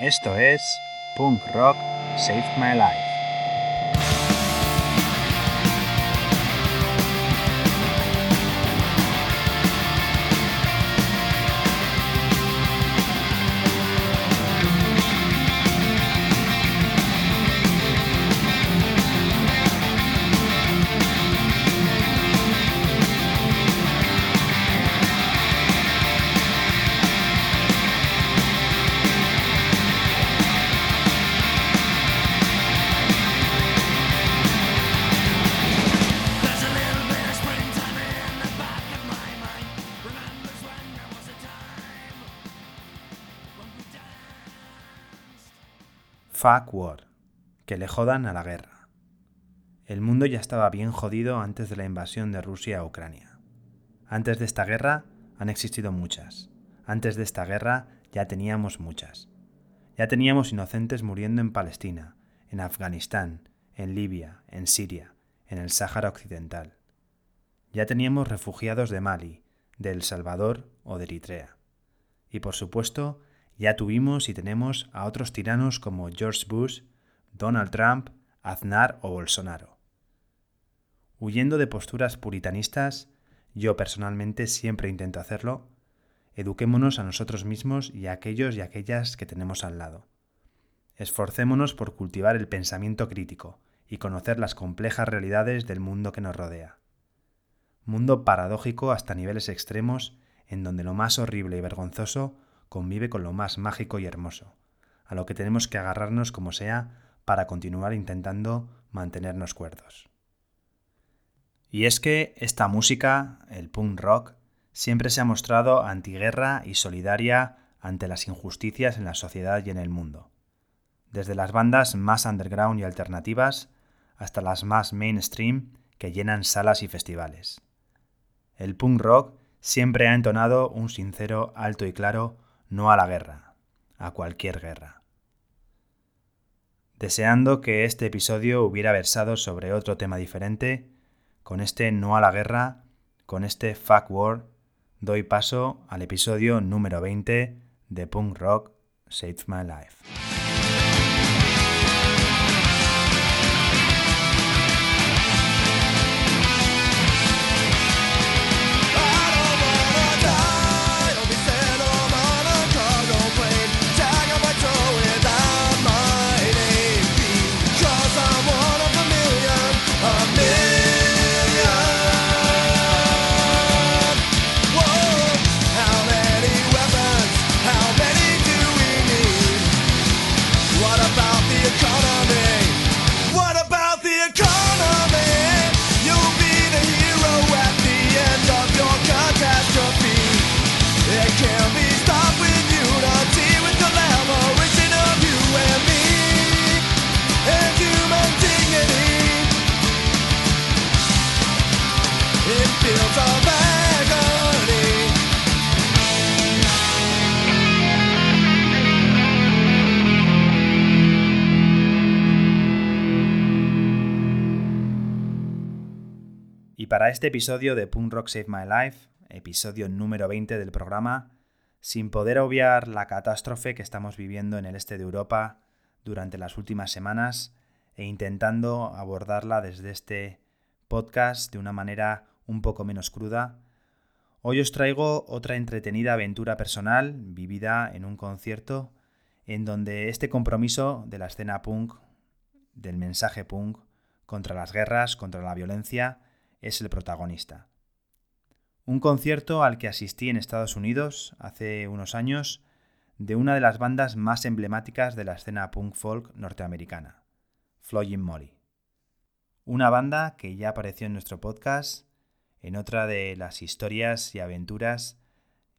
Esto es Punk Rock Saved My Life. Fuck War. Que le jodan a la guerra. El mundo ya estaba bien jodido antes de la invasión de Rusia a Ucrania. Antes de esta guerra han existido muchas. Antes de esta guerra ya teníamos muchas. Ya teníamos inocentes muriendo en Palestina, en Afganistán, en Libia, en Siria, en el Sáhara Occidental. Ya teníamos refugiados de Mali, de El Salvador o de Eritrea. Y por supuesto, ya tuvimos y tenemos a otros tiranos como George Bush, Donald Trump, Aznar o Bolsonaro. Huyendo de posturas puritanistas, yo personalmente siempre intento hacerlo, eduquémonos a nosotros mismos y a aquellos y aquellas que tenemos al lado. Esforcémonos por cultivar el pensamiento crítico y conocer las complejas realidades del mundo que nos rodea. Mundo paradójico hasta niveles extremos en donde lo más horrible y vergonzoso convive con lo más mágico y hermoso, a lo que tenemos que agarrarnos como sea para continuar intentando mantenernos cuerdos. Y es que esta música, el punk rock, siempre se ha mostrado antiguerra y solidaria ante las injusticias en la sociedad y en el mundo. Desde las bandas más underground y alternativas hasta las más mainstream que llenan salas y festivales. El punk rock siempre ha entonado un sincero, alto y claro no a la guerra, a cualquier guerra. Deseando que este episodio hubiera versado sobre otro tema diferente, con este no a la guerra, con este fuck war, doy paso al episodio número 20 de Punk Rock Save My Life. Para este episodio de Punk Rock Save My Life, episodio número 20 del programa, sin poder obviar la catástrofe que estamos viviendo en el este de Europa durante las últimas semanas e intentando abordarla desde este podcast de una manera un poco menos cruda, hoy os traigo otra entretenida aventura personal vivida en un concierto en donde este compromiso de la escena punk, del mensaje punk, contra las guerras, contra la violencia, es el protagonista. Un concierto al que asistí en Estados Unidos hace unos años de una de las bandas más emblemáticas de la escena punk folk norteamericana, Flogging Molly. Una banda que ya apareció en nuestro podcast, en otra de las historias y aventuras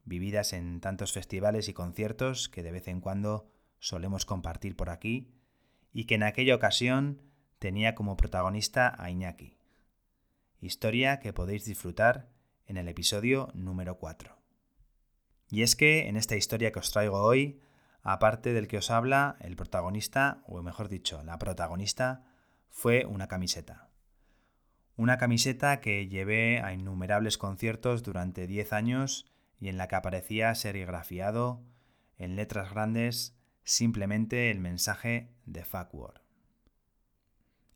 vividas en tantos festivales y conciertos que de vez en cuando solemos compartir por aquí, y que en aquella ocasión tenía como protagonista a Iñaki historia que podéis disfrutar en el episodio número 4. Y es que en esta historia que os traigo hoy, aparte del que os habla, el protagonista, o mejor dicho, la protagonista, fue una camiseta. Una camiseta que llevé a innumerables conciertos durante 10 años y en la que aparecía serigrafiado, en letras grandes, simplemente el mensaje de Fuck War.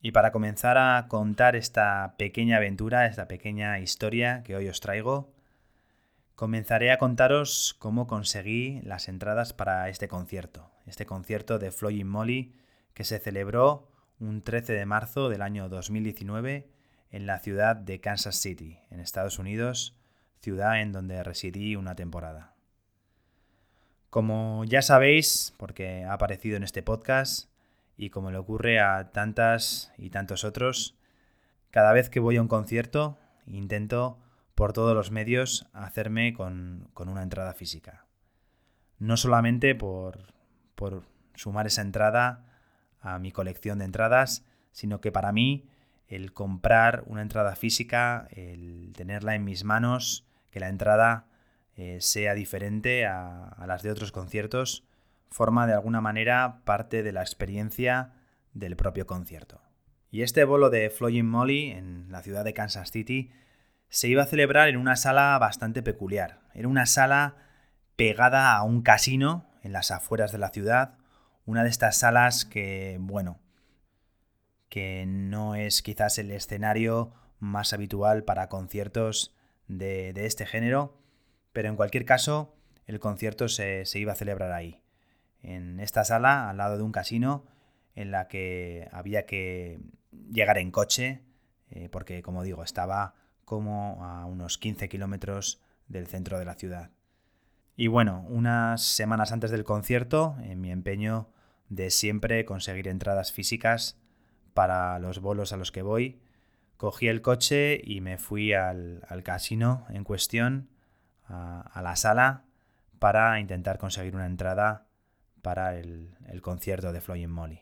Y para comenzar a contar esta pequeña aventura, esta pequeña historia que hoy os traigo, comenzaré a contaros cómo conseguí las entradas para este concierto, este concierto de Floyd Molly que se celebró un 13 de marzo del año 2019 en la ciudad de Kansas City, en Estados Unidos, ciudad en donde residí una temporada. Como ya sabéis, porque ha aparecido en este podcast, y como le ocurre a tantas y tantos otros, cada vez que voy a un concierto intento por todos los medios hacerme con, una entrada física. No solamente por, por sumar esa entrada a mi colección de entradas, sino que para mí el comprar una entrada física, el tenerla en mis manos, que la entrada eh, sea diferente a, a, las de otros conciertos, forma de alguna manera parte de la experiencia del propio concierto. Y este bolo de Floyd Molly en la ciudad de Kansas City se iba a celebrar en una sala bastante peculiar. Era una sala pegada a un casino en las afueras de la ciudad, una de estas salas que, bueno, que no es quizás el escenario más habitual para conciertos de, este género, pero en cualquier caso el concierto se, iba a celebrar ahí, en esta sala al lado de un casino en la que había que llegar en coche, eh, porque como digo, estaba como a unos 15 kilómetros del centro de la ciudad. Y bueno, unas semanas antes del concierto, en mi empeño de siempre conseguir entradas físicas para los bolos a los que voy, cogí el coche y me fui al, casino en cuestión, a, la sala, para intentar conseguir una entrada para el, concierto de Floyd Molly.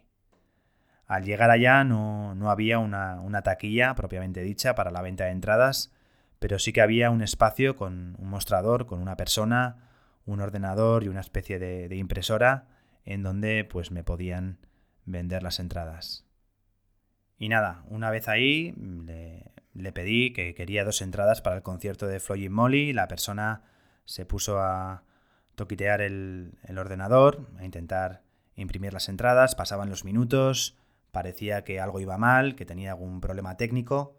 Al llegar allá no, había una, taquilla propiamente dicha para la venta de entradas, pero sí que había un espacio con un mostrador, con una persona, un ordenador y una especie de, impresora en donde pues me podían vender las entradas. Y nada, una vez ahí le, pedí que quería dos entradas para el concierto de Floyd Molly. La persona se puso a toquitear el, ordenador, a intentar imprimir las entradas. Pasaban los minutos, parecía que algo iba mal, que tenía algún problema técnico,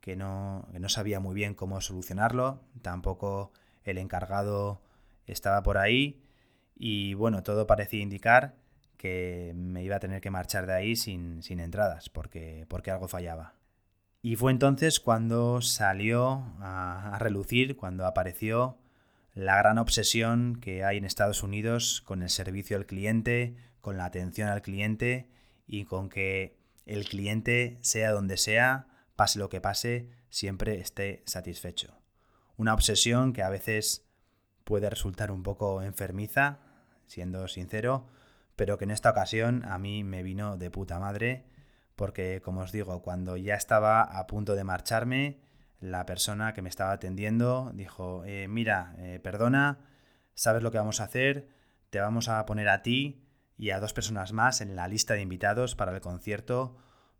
que no, que no sabía muy bien cómo solucionarlo. Tampoco el encargado estaba por ahí. Y bueno, todo parecía indicar que me iba a tener que marchar de ahí sin, entradas, porque, porque algo fallaba. Y fue entonces cuando salió a, relucir, cuando apareció la gran obsesión que hay en Estados Unidos con el servicio al cliente, con la atención al cliente y con que el cliente, sea donde sea, pase lo que pase, siempre esté satisfecho. Una obsesión que a veces puede resultar un poco enfermiza, siendo sincero, pero que en esta ocasión a mí me vino de puta madre, porque como os digo, cuando ya estaba a punto de marcharme, la persona que me estaba atendiendo dijo, eh, mira, eh, perdona, sabes lo que vamos a hacer, te vamos a poner a ti y a dos personas más en la lista de invitados para el concierto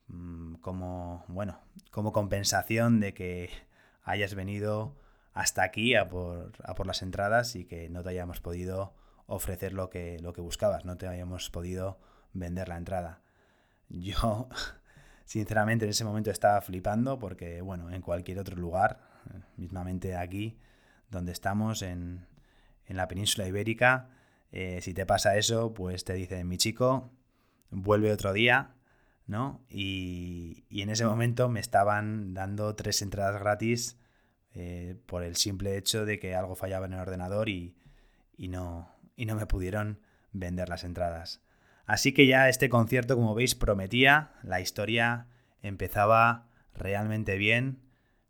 mm, como, bueno, como compensación de que hayas venido hasta aquí a por, a por las entradas y que no te hayamos podido ofrecer lo que, lo que buscabas, no te habíamos podido vender la entrada. Yo, sinceramente, en ese momento estaba flipando porque, bueno, en cualquier otro lugar, mismamente aquí, donde estamos, en, en la península ibérica, eh, si te pasa eso, pues te dicen, mi chico, vuelve otro día, ¿no? Y, y en ese momento me estaban dando tres entradas gratis eh, por el simple hecho de que algo fallaba en el ordenador y, y no, y no me pudieron vender las entradas. Así que ya este concierto, como veis, prometía, la historia empezaba realmente bien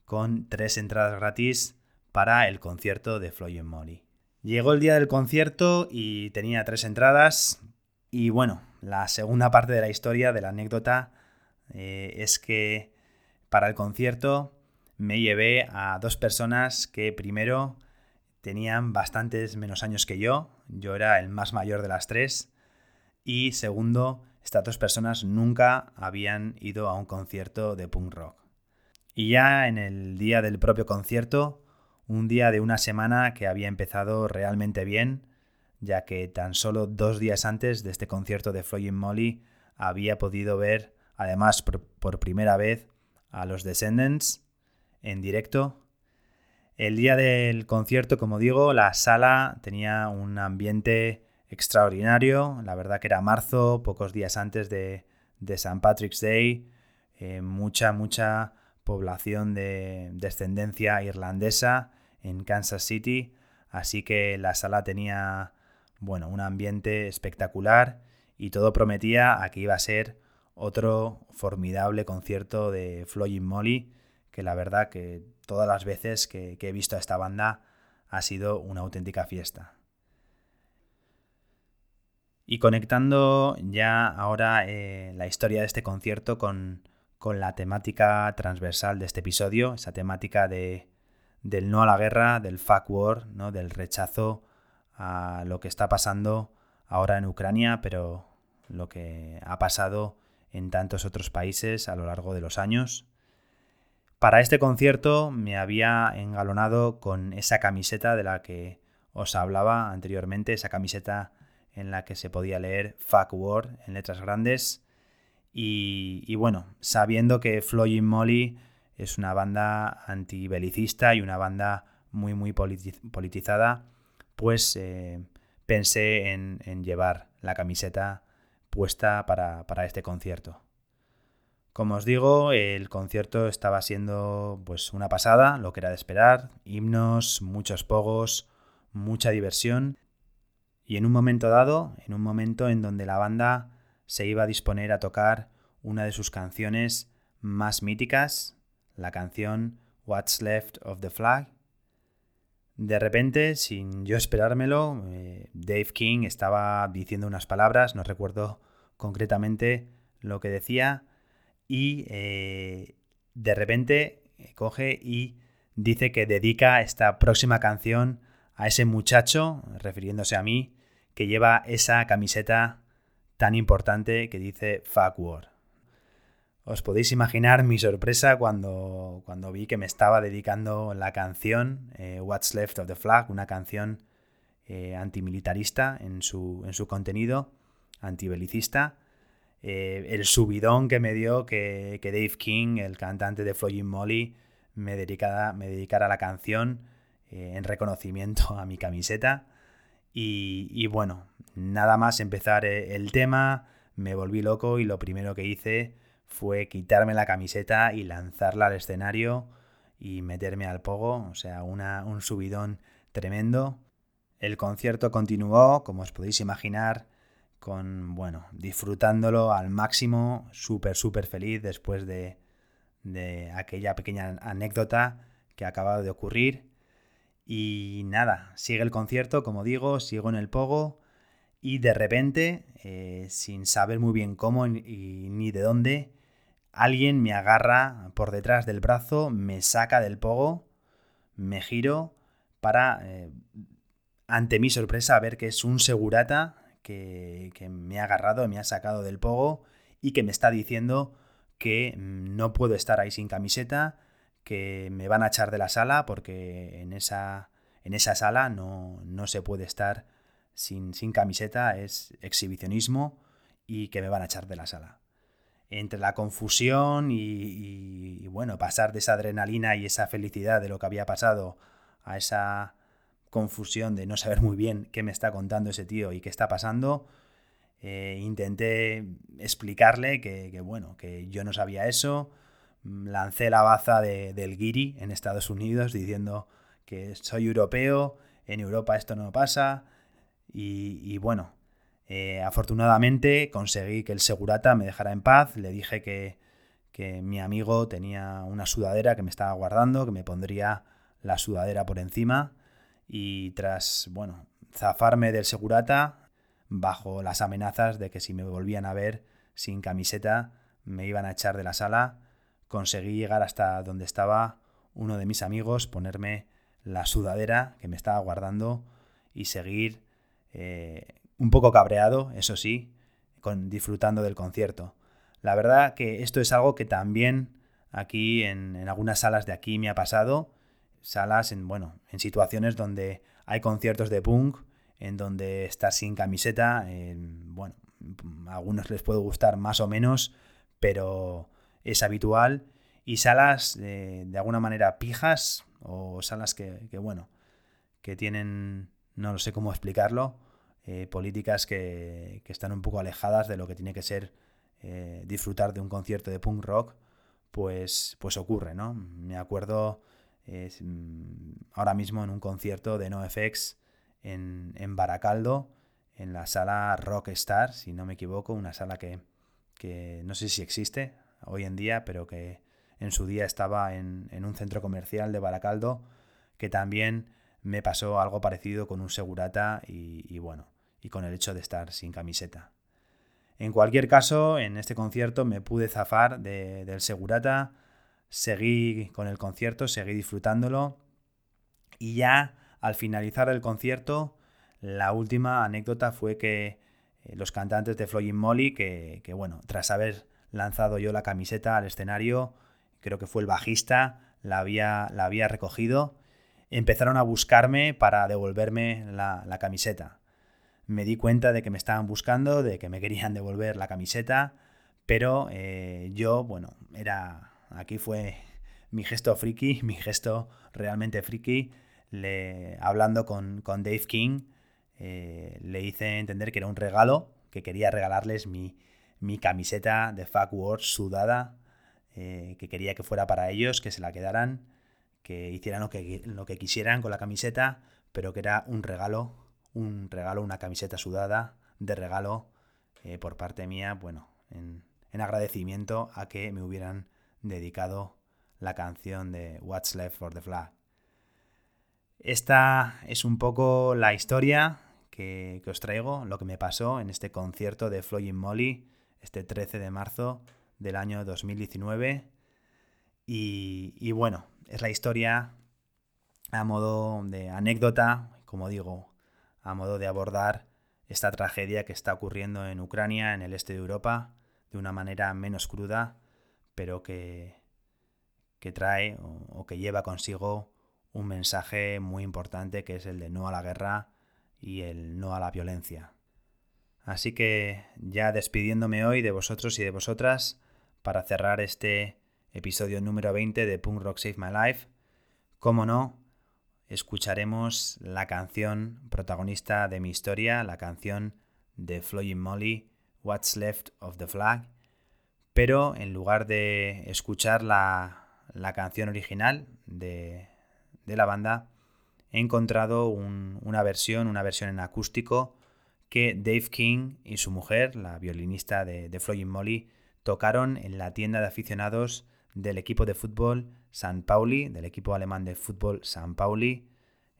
con tres entradas gratis para el concierto de Floyd Molly. Llegó el día del concierto y tenía tres entradas. Y bueno, la segunda parte de la historia, de la anécdota, eh, es que para el concierto me llevé a dos personas que primero tenían bastantes menos años que yo, yo era el más mayor de las tres, y segundo, estas dos personas nunca habían ido a un concierto de punk rock. Y ya en el día del propio concierto, un día de una semana que había empezado realmente bien, ya que tan solo dos días antes de este concierto de Floyd Molly había podido ver, además por, primera vez, a los Descendants en directo. El día del concierto, como digo, la sala tenía un ambiente extraordinario. La verdad que era marzo, pocos días antes de, de St. Patrick's Day. Eh, mucha, mucha población de descendencia irlandesa en Kansas City. Así que la sala tenía bueno, un ambiente espectacular y todo prometía a que iba a ser otro formidable concierto de Floyd Molly, que la verdad que todas las veces que, he visto a esta banda ha sido una auténtica fiesta. Y conectando ya ahora eh, la historia de este concierto con, la temática transversal de este episodio, esa temática de, del no a la guerra, del fuck war, ¿no? del rechazo a lo que está pasando ahora en Ucrania, pero lo que ha pasado en tantos otros países a lo largo de los años. Para este concierto me había engalonado con esa camiseta de la que os hablaba anteriormente, esa camiseta en la que se podía leer Fuck War en letras grandes. Y, bueno, sabiendo que Floyd Molly es una banda antibelicista y una banda muy, muy politizada, pues eh, pensé en, llevar la camiseta puesta para, este concierto. Como os digo, el concierto estaba siendo pues una pasada, lo que era de esperar, himnos, muchos pogos, mucha diversión y en un momento dado, en un momento en donde la banda se iba a disponer a tocar una de sus canciones más míticas, la canción What's Left of the Flag, de repente, sin yo esperármelo, eh, Dave King estaba diciendo unas palabras, no recuerdo concretamente lo que decía, y eh, de repente coge y dice que dedica esta próxima canción a ese muchacho, refiriéndose a mí, que lleva esa camiseta tan importante que dice Fuck War. Os podéis imaginar mi sorpresa cuando, cuando vi que me estaba dedicando la canción eh, What's Left of the Flag, una canción eh, antimilitarista en su, en su contenido, antibelicista. Eh, el subidón que me dio que, Dave King, el cantante de Floyd Molly, me dedicara, me dedicara la canción en reconocimiento a mi camiseta. Y, y bueno, nada más empezar el tema, me volví loco y lo primero que hice fue quitarme la camiseta y lanzarla al escenario y meterme al pogo, o sea, un subidón tremendo. El concierto continuó, como os podéis imaginar, con, bueno, disfrutándolo al máximo, súper, súper feliz después de, de aquella pequeña anécdota que ha acabado de ocurrir. Y nada, sigue el concierto, como digo, sigo en el pogo y de repente, eh, sin saber muy bien cómo ni de dónde, Alguien me agarra por detrás del brazo, me saca del pogo, me giro para, eh, ante mi sorpresa, ver que es un segurata que, me ha agarrado, me ha sacado del pogo y que me está diciendo que mm, no puedo estar ahí sin camiseta, que me van a echar de la sala porque en esa, en esa sala no, no se puede estar sin, sin camiseta, es exhibicionismo y que me van a echar de la sala. Entre la confusión y, bueno, pasar de esa adrenalina y esa felicidad de lo que había pasado a esa confusión de no saber muy bien qué me está contando ese tío y qué está pasando, eh, intenté explicarle que, bueno, que yo no sabía eso, lancé la baza del guiri en Estados Unidos diciendo que soy europeo, en Europa esto no pasa y bueno, eh, afortunadamente conseguí que el segurata me dejara en paz, le dije que, mi amigo tenía una sudadera que me estaba guardando, que me pondría la sudadera por encima y tras, bueno, zafarme del segurata bajo las amenazas de que si me volvían a ver sin camiseta me iban a echar de la sala, conseguí llegar hasta donde estaba uno de mis amigos, ponerme la sudadera que me estaba guardando y seguir eh, un poco cabreado, eso sí, con, disfrutando del concierto. La verdad que esto es algo que también aquí en, algunas salas de aquí me ha pasado, salas en, bueno, en situaciones donde hay conciertos de punk en donde estar sin camiseta, bueno, a algunos les puede gustar más o menos, pero es habitual. Y salas de alguna manera pijas o salas que, bueno, que tienen, no lo sé cómo explicarlo, eh, políticas que, están un poco alejadas de lo que tiene que ser eh, disfrutar de un concierto de punk rock, pues, pues ocurre, ¿no? Me acuerdo mm, ahora mismo en un concierto de NoFX en, en Baracaldo, en la sala Rockstar, si no me equivoco, una sala que, no sé si existe hoy en día, pero que en su día estaba en, un centro comercial de Baracaldo, que también me pasó algo parecido con un segurata y, bueno, y con el hecho de estar sin camiseta. En cualquier caso, en este concierto me pude zafar del segurata, seguí con el concierto, seguí disfrutándolo y ya al finalizar el concierto la última anécdota fue que eh, los cantantes de Floyd Molly, que, bueno, tras haber lanzado yo la camiseta al escenario, creo que fue el bajista, la había, la había recogido, empezaron a buscarme para devolverme la, camiseta. Me di cuenta de que me estaban buscando, de que me querían devolver la camiseta, pero eh, yo, bueno, era. Aquí fue mi gesto friki, mi gesto realmente friki, le, hablando con, con Dave King, eh, le hice entender que era un regalo, que quería regalarles mi, camiseta de Fuck Wars sudada, eh, que quería que fuera para ellos, que se la quedaran, que hicieran lo que, lo que quisieran con la camiseta, pero que era un regalo, un regalo, una camiseta sudada de regalo eh, por parte mía, bueno, en, en agradecimiento a que me hubieran dedicado la canción de What's Left for the Flag. Esta es un poco la historia que, os traigo, lo que me pasó en este concierto de Floyd Molly este 13 de marzo del año 2019. Y, bueno, es la historia a modo de anécdota, como digo, a modo de abordar esta tragedia que está ocurriendo en Ucrania, en el este de Europa, de una manera menos cruda, pero que, que trae o que lleva consigo un mensaje muy importante que es el de no a la guerra y el no a la violencia. Así que ya despidiéndome hoy de vosotros y de vosotras para cerrar este episodio número 20 de Punk Rock Save My Life, como no, escucharemos la canción protagonista de mi historia, la canción de Floyd Molly, What's Left of the Flag, pero en lugar de escuchar la, la canción original de, de la banda, he encontrado una versión, una versión en acústico que Dave King y su mujer, la violinista de, de Floyd Molly, tocaron en la tienda de aficionados del equipo de fútbol San Pauli, del equipo alemán de fútbol San Pauli,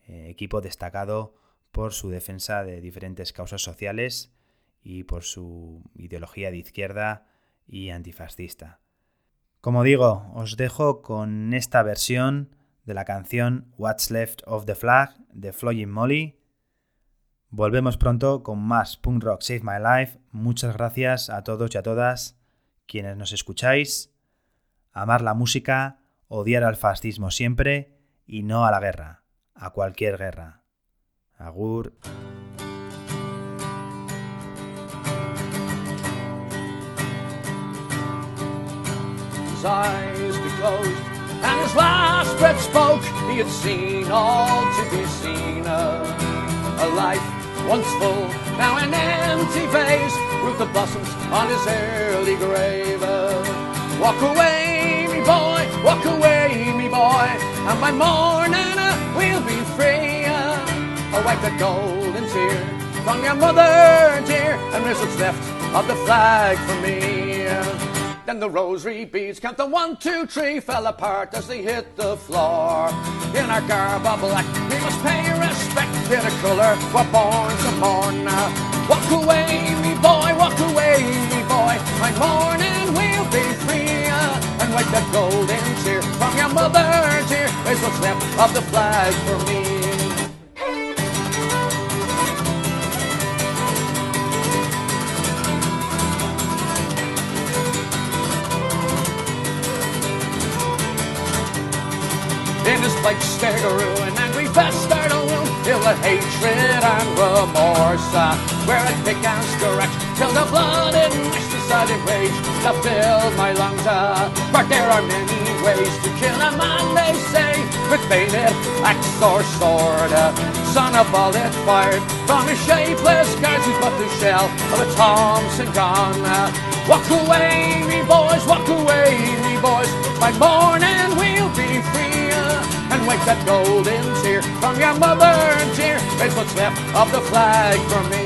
eh, equipo destacado por su defensa de diferentes causas sociales y por su ideología de izquierda y antifascista. Como digo, os dejo con esta versión de la canción What's Left of the Flag de Floyd Molly. Volvemos pronto con más Punk Rock Save My Life. Muchas gracias a todos y a todas quienes nos escucháis. Amar la música, odiar al fascismo siempre y no a la guerra, a cualquier guerra. Agur. and his last breath spoke. Once full, now an empty vase, with the blossoms on his early grave. walk away, me boy, walk away, me boy, and by morning uh, we'll be free. Uh, wipe the golden tear from your mother dear, and there's what's left of the flag for me. Then the rosary beads count the one, two, three fell apart as they hit the floor. In our garb of black, we must pay respect to the colour we're born to mourn. Walk away, me boy, walk away, me boy. My morning will be free. And wipe that golden tear from your mother, dear. There's what's left of the flag for me. In his like staggeroo, and angry fast start a wound. He'll but hatred and remorse. Uh, where I pick and scratch till the blood in my decided rage to fill my lungs. Uh, but there are many ways to kill a man, they say, with bayonet, axe or sword. Uh, son, a bullet fired from a shapeless guard who's but the shell of a Thompson gun. Uh, walk away, me boys, walk away, me boys. By morning and wipe that golden tear from your mother, dear. It's what's left of the flag for me.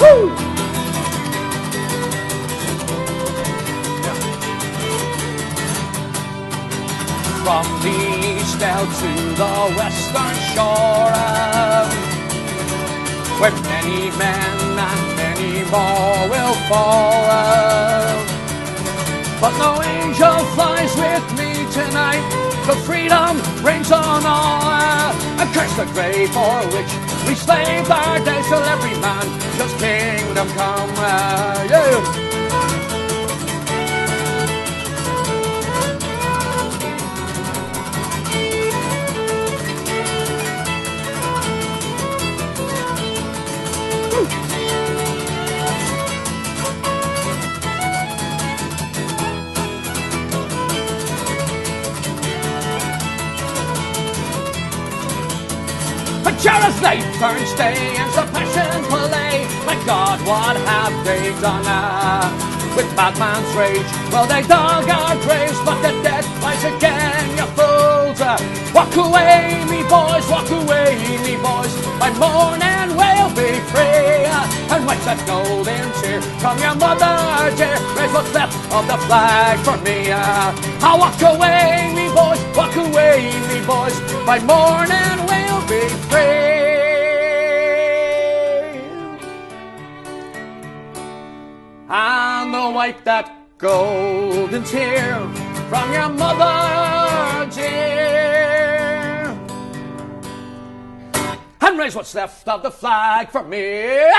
Woo! From the east out to the western shore, um, where many men and many more will fall. But no angel flies with me tonight. The freedom reigns on all. Uh, and curse the grave for which we slaved our days till every man just kingdom come. Yeah. Turn stay and the passion play. My God, what have they done uh, with Batman's rage? Well, they dug our graves, but the dead rise again, you fools. Uh, walk away, me boys, walk away, me boys. By morning we'll be free. Uh, and wipe that golden tear from your mother, dear. Raise what's left of the flag for me. I'll walk away, me boys, walk away, me boys. By morning we'll be free. They'll wipe that golden tear from your mother, dear. And raise what's left of the flag for me.